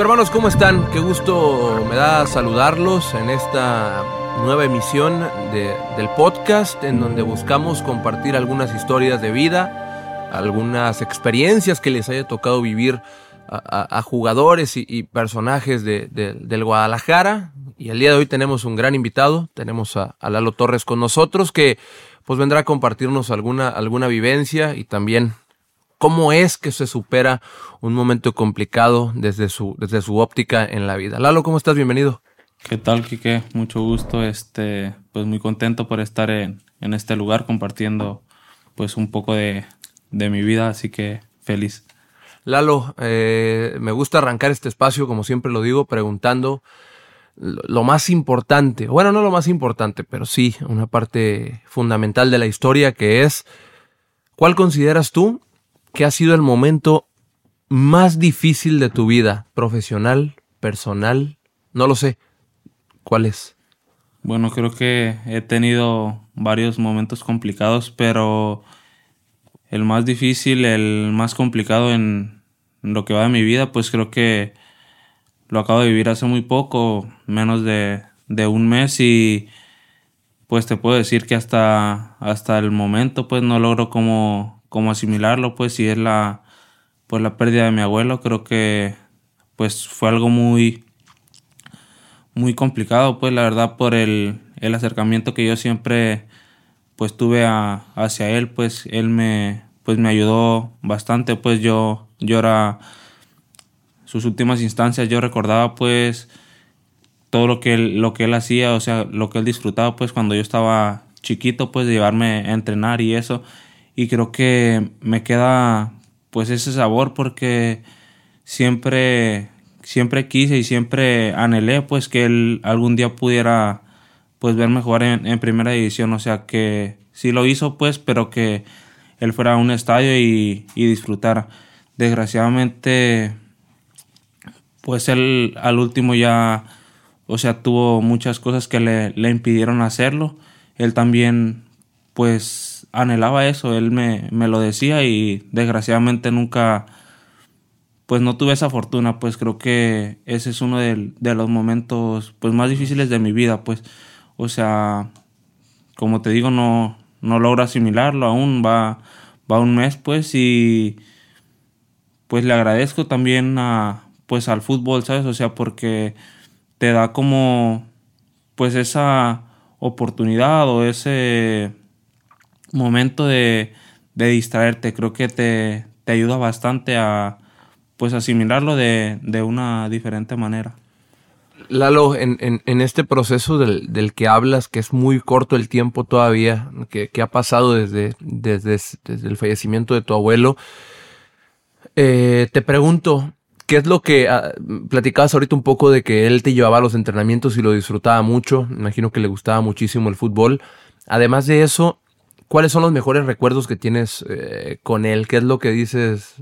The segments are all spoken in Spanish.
hermanos, ¿cómo están? Qué gusto me da saludarlos en esta nueva emisión del podcast en donde buscamos compartir algunas historias de vida, algunas experiencias que les haya tocado vivir a, jugadores y, personajes del Guadalajara. Y el día de hoy tenemos un gran invitado, tenemos a, a, Lalo Torres con nosotros que pues vendrá a compartirnos alguna, alguna vivencia y también cómo es que se supera un momento complicado desde su, desde su óptica en la vida. Lalo, ¿cómo estás? Bienvenido. ¿Qué tal, Quique? Mucho gusto. Este, pues muy contento por estar en, este lugar compartiendo pues un poco de, mi vida, así que feliz. Lalo, eh, me gusta arrancar este espacio, como siempre lo digo, preguntando lo más importante, bueno, no lo más importante, pero sí una parte fundamental de la historia que es, ¿cuál consideras tú ¿qué ha sido el momento más difícil de tu vida? ¿Profesional? ¿Personal? No lo sé. ¿Cuál es? Bueno, creo que he tenido varios momentos complicados, pero el más difícil, el más complicado en lo que va de mi vida, pues creo que lo acabo de vivir hace muy poco, menos de, de un mes y pues te puedo decir que hasta, hasta el momento pues no logro como cómo asimilarlo, pues si es la, pues, la pérdida de mi abuelo, creo que pues fue algo muy, muy complicado, pues la verdad por el, el acercamiento que yo siempre pues tuve hacia él, pues él me, pues me ayudó bastante, pues yo, yo era sus últimas instancias, yo recordaba pues todo lo que él, lo que él hacía, o sea, lo que él disfrutaba pues cuando yo estaba chiquito, pues de llevarme a entrenar y eso y creo que me queda pues ese sabor porque siempre siempre quise y siempre anhelé pues que él algún día pudiera pues verme jugar en, primera división. O sea que sí lo hizo pues pero que él fuera a un estadio y, y disfrutara desgraciadamente pues él al último ya o sea tuvo muchas cosas que le, le impidieron hacerlo. Él también pues anhelaba eso, él me, me lo decía y desgraciadamente nunca, pues no tuve esa fortuna, pues creo que ese es uno de, los momentos pues más difíciles de mi vida, pues, o sea, como te digo, no, no logro asimilarlo aún, va, va un mes, pues, y pues le agradezco también a, pues al fútbol, ¿sabes? O sea, porque te da como, pues esa oportunidad o ese momento de, distraerte. Creo que te, ayuda bastante a pues asimilarlo de, una diferente manera. Lalo, en, en, este proceso del, que hablas, que es muy corto el tiempo todavía, que, ha pasado desde, desde, el fallecimiento de tu abuelo, eh, te pregunto, ¿qué es lo que ah, platicabas ahorita un poco de que él te llevaba a los entrenamientos y lo disfrutaba mucho? Imagino que le gustaba muchísimo el fútbol. Además de eso, ¿Cuáles son los mejores recuerdos que tienes eh, con él? ¿Qué es lo que dices?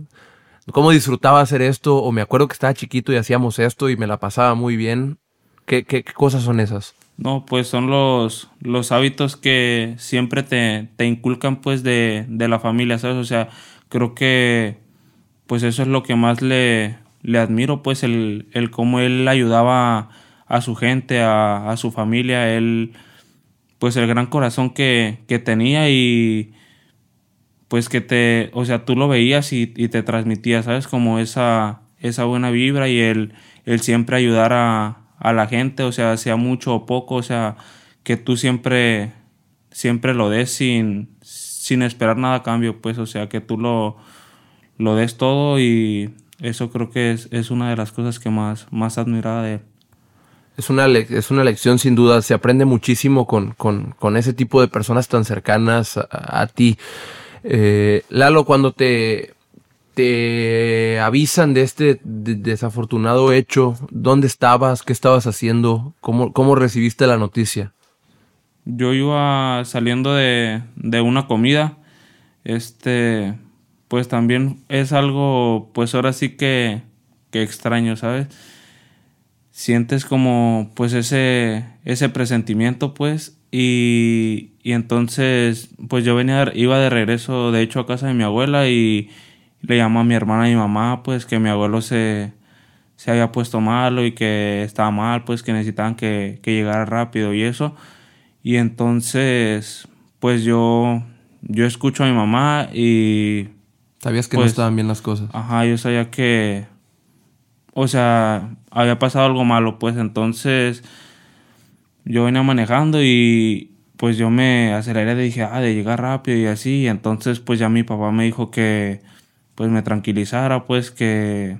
¿Cómo disfrutaba hacer esto? O me acuerdo que estaba chiquito y hacíamos esto y me la pasaba muy bien. ¿Qué, qué, cosas son esas? No, pues son los, los hábitos que siempre te, te inculcan pues de, de, la familia, ¿sabes? O sea, creo que pues eso es lo que más le, le admiro, pues el, el cómo él ayudaba a, su gente, a, a su familia, él pues el gran corazón que, tenía y pues que te, o sea, tú lo veías y, te transmitía, ¿sabes? Como esa, esa buena vibra y el, el siempre ayudar a, la gente, o sea, sea mucho o poco, o sea, que tú siempre, siempre lo des sin, sin esperar nada a cambio, pues, o sea, que tú lo, lo des todo y eso creo que es, es una de las cosas que más, más admiraba de él. Es una, es una lección sin duda, se aprende muchísimo con, ese tipo de personas tan cercanas a, ti. Eh, Lalo, cuando te, te avisan de este desafortunado hecho, ¿dónde estabas? ¿Qué estabas haciendo? ¿Cómo, cómo recibiste la noticia? Yo iba saliendo de, de una comida. Este, pues también es algo, pues ahora sí que, que extraño, ¿sabes? Sientes como pues ese, ese presentimiento pues y, y, entonces pues yo venía, iba de regreso de hecho a casa de mi abuela y le llamó a mi hermana y mi mamá pues que mi abuelo se, se había puesto malo y que estaba mal, pues que necesitaban que, que llegara rápido y eso. Y entonces, pues yo, yo escucho a mi mamá y... Sabías que no pues, estaban bien las cosas. Ajá, yo sabía que, o sea, había pasado algo malo, pues entonces yo venía manejando y pues yo me aceleré, dije, ah, de llegar rápido y así, y entonces pues ya mi papá me dijo que pues me tranquilizara, pues que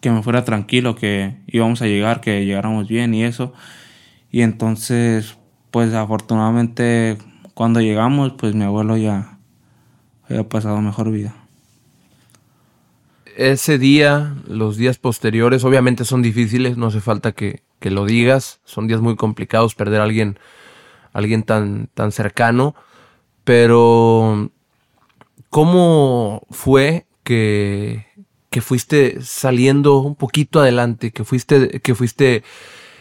que me fuera tranquilo, que íbamos a llegar, que llegáramos bien y eso. Y entonces, pues afortunadamente cuando llegamos, pues mi abuelo ya había pasado mejor vida. Ese día, los días posteriores, obviamente son difíciles, no hace falta que, que lo digas, son días muy complicados perder a alguien, alguien tan, tan cercano, pero ¿cómo fue que que fuiste saliendo un poquito adelante, que fuiste, que fuiste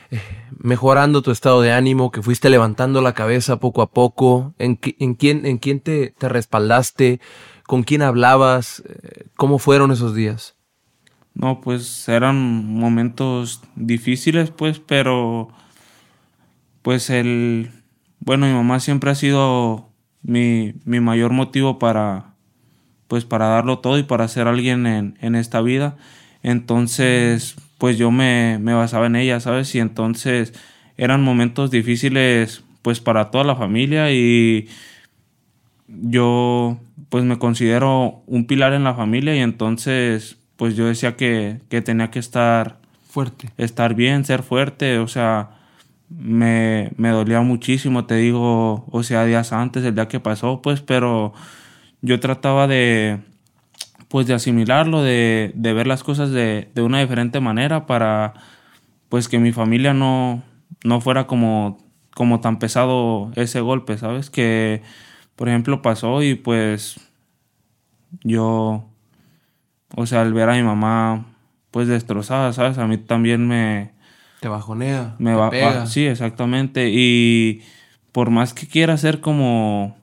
eh, mejorando tu estado de ánimo, que fuiste levantando la cabeza poco a poco, en, en quién, en quién te, te, respaldaste, con quién hablabas, eh, cómo fueron esos días. No, pues eran momentos difíciles, pues, pero pues el, bueno, mi mamá siempre ha sido mi, mi mayor motivo para, pues para darlo todo y para ser alguien en, en esta vida. Entonces, pues yo me, me, basaba en ella, ¿sabes? Y entonces eran momentos difíciles pues para toda la familia y yo pues me considero un pilar en la familia y entonces pues yo decía que, que tenía que estar fuerte. Estar bien, ser fuerte, o sea, me, me dolía muchísimo, te digo, o sea, días antes, el día que pasó, pues, pero yo trataba de, pues de asimilarlo, de, de ver las cosas de, de, una diferente manera para, pues que mi familia no, no fuera como, como tan pesado ese golpe, ¿sabes? Que, por ejemplo, pasó y pues yo, o sea, al ver a mi mamá, pues destrozada, ¿sabes? A mí también me... Te bajonea. Me va, sí, exactamente. Y por más que quiera ser como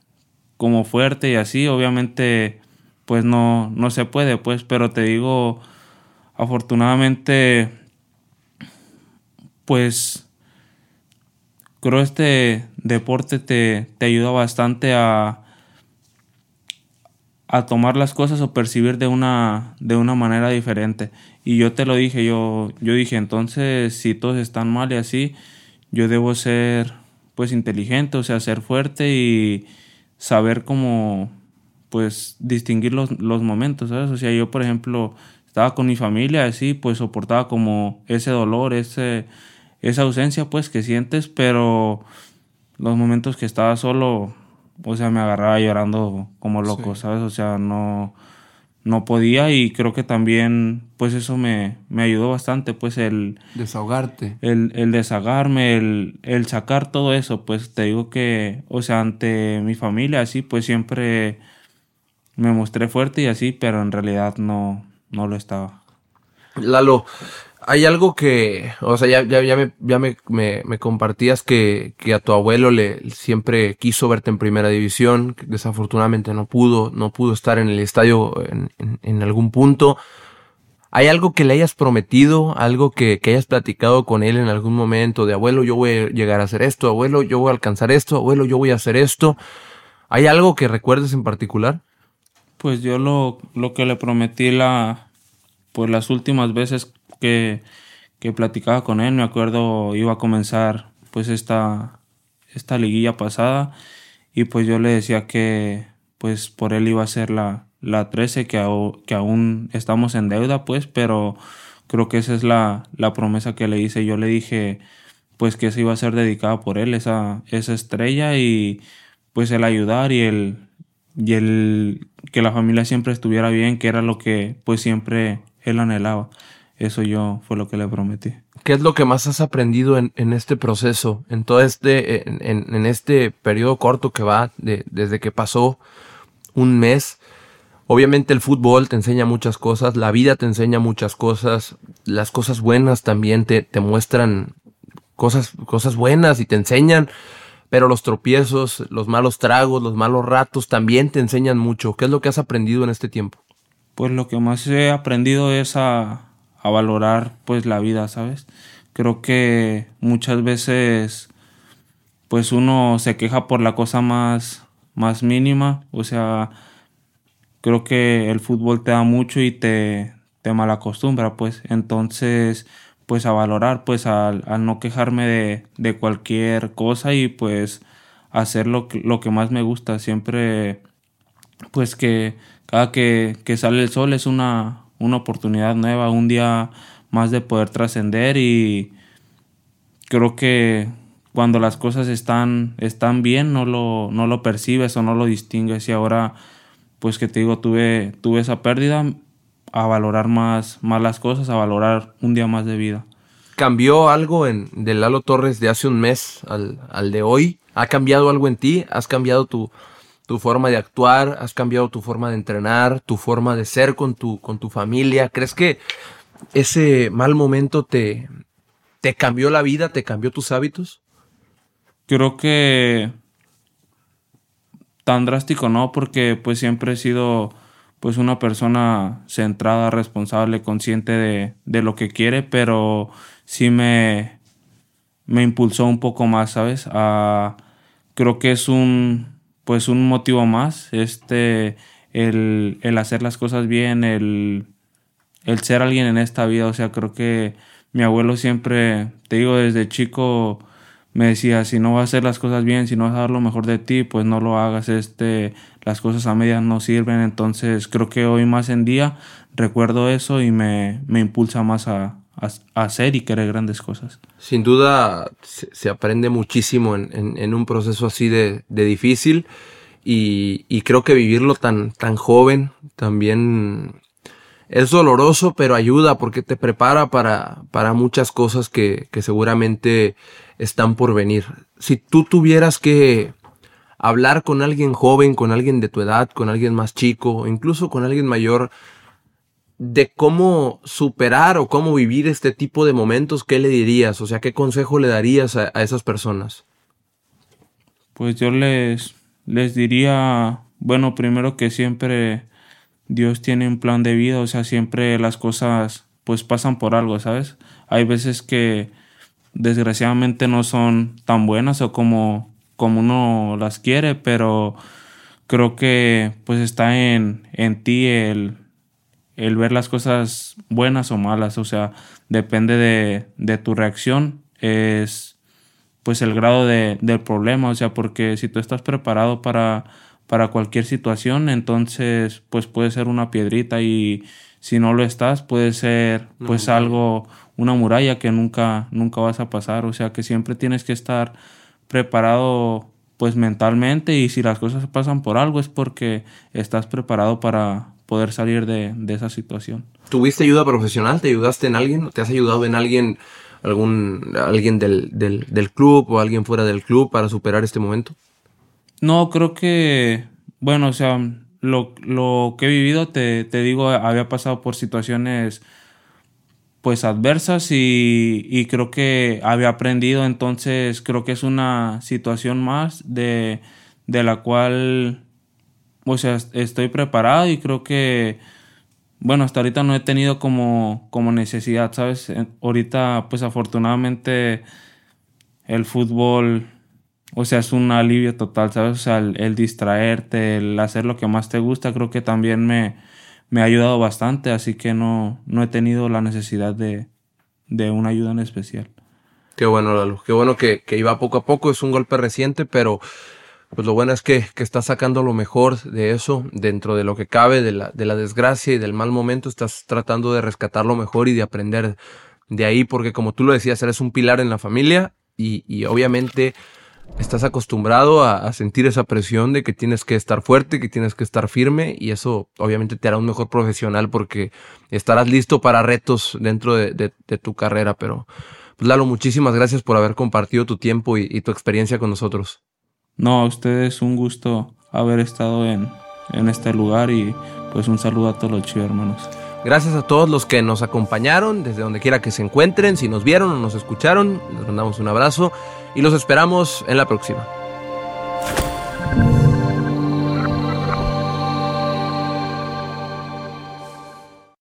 como fuerte y así, obviamente pues no, no se puede, pues, pero te digo, afortunadamente, pues creo este deporte te, te ayuda bastante a, a tomar las cosas o percibir de una, de una manera diferente. Y yo te lo dije, yo, yo dije, entonces si todos están mal y así, yo debo ser pues inteligente, o sea, ser fuerte y, saber cómo, pues, distinguir los, los momentos, ¿sabes? O sea, yo, por ejemplo, estaba con mi familia, así, pues soportaba como ese dolor, ese, esa ausencia, pues, que sientes, pero los momentos que estaba solo, o sea, me agarraba llorando como loco, ¿sabes? O sea, no, no podía y creo que también pues eso me, me ayudó bastante pues el desahogarte. el, el desahogarme el, el, sacar todo eso pues te digo que o sea ante mi familia así pues siempre me mostré fuerte y así pero en realidad no no lo estaba. Lalo hay algo que, o sea, ya, ya, ya, me, ya me, me, compartías que, que, a tu abuelo le siempre quiso verte en primera división, desafortunadamente no pudo, no pudo estar en el estadio en, en, algún punto. ¿Hay algo que le hayas prometido, algo que, que, hayas platicado con él en algún momento de abuelo, yo voy a llegar a hacer esto, abuelo, yo voy a alcanzar esto, abuelo, yo voy a hacer esto? ¿Hay algo que recuerdes en particular? Pues yo lo, lo que le prometí la, pues las últimas veces que, que platicaba con él, me acuerdo iba a comenzar pues esta, esta liguilla pasada y pues yo le decía que pues por él iba a ser la, la 13 que, que aún estamos en deuda pues pero creo que esa es la, la promesa que le hice. Yo le dije pues que se iba a ser dedicada por él esa, esa estrella y pues el ayudar y el y el que la familia siempre estuviera bien que era lo que pues siempre él anhelaba eso yo fue lo que le prometí. ¿Qué es lo que más has aprendido en, en este proceso, en todo este, en, en, este periodo corto que va de, desde que pasó un mes? Obviamente el fútbol te enseña muchas cosas, la vida te enseña muchas cosas, las cosas buenas también te, te muestran cosas, cosas buenas y te enseñan, pero los tropiezos, los malos tragos, los malos ratos también te enseñan mucho. ¿Qué es lo que has aprendido en este tiempo? Pues lo que más he aprendido es a, a valorar pues la vida, ¿sabes? Creo que muchas veces pues uno se queja por la cosa más, más mínima, o sea, creo que el fútbol te da mucho y te, te malacostumbra, pues, entonces, pues a valorar, pues al, no quejarme de, de, cualquier cosa y pues hacer lo que, lo que más me gusta, siempre, pues que cada que, que sale el sol es una, una oportunidad nueva, un día más de poder trascender y creo que cuando las cosas están, están bien no lo, no lo percibes o no lo distingues y ahora pues que te digo tuve, tuve esa pérdida a valorar más, más las cosas, a valorar un día más de vida. ¿Cambió algo en, de Lalo Torres de hace un mes al, al de hoy? ¿Ha cambiado algo en ti? ¿Has cambiado tu, tu forma de actuar, has cambiado tu forma de entrenar, tu forma de ser con tu, con tu familia. ¿Crees que ese mal momento te, te cambió la vida, te cambió tus hábitos? Creo que tan drástico no, porque pues siempre he sido pues una persona centrada, responsable, consciente de, de lo que quiere, pero sí me, me impulsó un poco más, ¿sabes? A, creo que es un, pues un motivo más, este, el, el hacer las cosas bien, el, el ser alguien en esta vida, o sea, creo que mi abuelo siempre, te digo, desde chico me decía, si no vas a hacer las cosas bien, si no vas a dar lo mejor de ti, pues no lo hagas, este, las cosas a medias no sirven, entonces creo que hoy más en día recuerdo eso y me, me impulsa más a, hacer y querer grandes cosas. Sin duda se, aprende muchísimo en, un proceso así de, difícil y, creo que vivirlo tan, tan joven también es doloroso, pero ayuda porque te prepara para, muchas cosas que, que seguramente están por venir. Si tú tuvieras que hablar con alguien joven, con alguien de tu edad, con alguien más chico, incluso con alguien mayor, de cómo superar o cómo vivir este tipo de momentos, ¿qué le dirías? O sea, ¿qué consejo le darías a, esas personas? Pues yo les, les diría, bueno, primero que siempre Dios tiene un plan de vida, o sea, siempre las cosas pues pasan por algo, ¿sabes? Hay veces que desgraciadamente no son tan buenas o como, como uno las quiere, pero creo que pues está en, en ti el, el ver las cosas buenas o malas, o sea, depende de, de tu reacción, es pues el grado de, del problema, o sea, porque si tú estás preparado para, para cualquier situación, entonces pues puede ser una piedrita y si no lo estás puede ser pues algo, una muralla que nunca, nunca vas a pasar, o sea que siempre tienes que estar preparado pues mentalmente y si las cosas pasan por algo es porque estás preparado para, poder salir de, esa situación. ¿Tuviste ayuda profesional? ¿Te ayudaste en alguien? ¿Te has ayudado en alguien, algún, alguien del, del, club o alguien fuera del club para superar este momento? No, creo que, bueno, o sea, lo, lo que he vivido, te, te, digo, había pasado por situaciones pues adversas y, y, creo que había aprendido, entonces creo que es una situación más de, de la cual o sea, estoy preparado y creo que, bueno, hasta ahorita no he tenido como, como necesidad, ¿sabes? Ahorita, pues afortunadamente, el fútbol, o sea, es un alivio total, ¿sabes? O sea, el, distraerte, el hacer lo que más te gusta, creo que también me, me ha ayudado bastante, así que no, no he tenido la necesidad de, de una ayuda en especial. Qué bueno, Lalo. Qué bueno que, que iba poco a poco. Es un golpe reciente, pero pues lo bueno es que, que estás sacando lo mejor de eso, dentro de lo que cabe, de la, de la desgracia y del mal momento, estás tratando de rescatar lo mejor y de aprender de ahí, porque como tú lo decías, eres un pilar en la familia y, y obviamente estás acostumbrado a, a, sentir esa presión de que tienes que estar fuerte, que tienes que estar firme y eso obviamente te hará un mejor profesional porque estarás listo para retos dentro de, de, de tu carrera. Pero, pues Lalo, muchísimas gracias por haber compartido tu tiempo y tu experiencia con nosotros. No, a ustedes un gusto haber estado en, en este lugar y pues un saludo a todos los chivos hermanos. Gracias a todos los que nos acompañaron, desde donde quiera que se encuentren, si nos vieron o nos escucharon, les mandamos un abrazo y los esperamos en la próxima.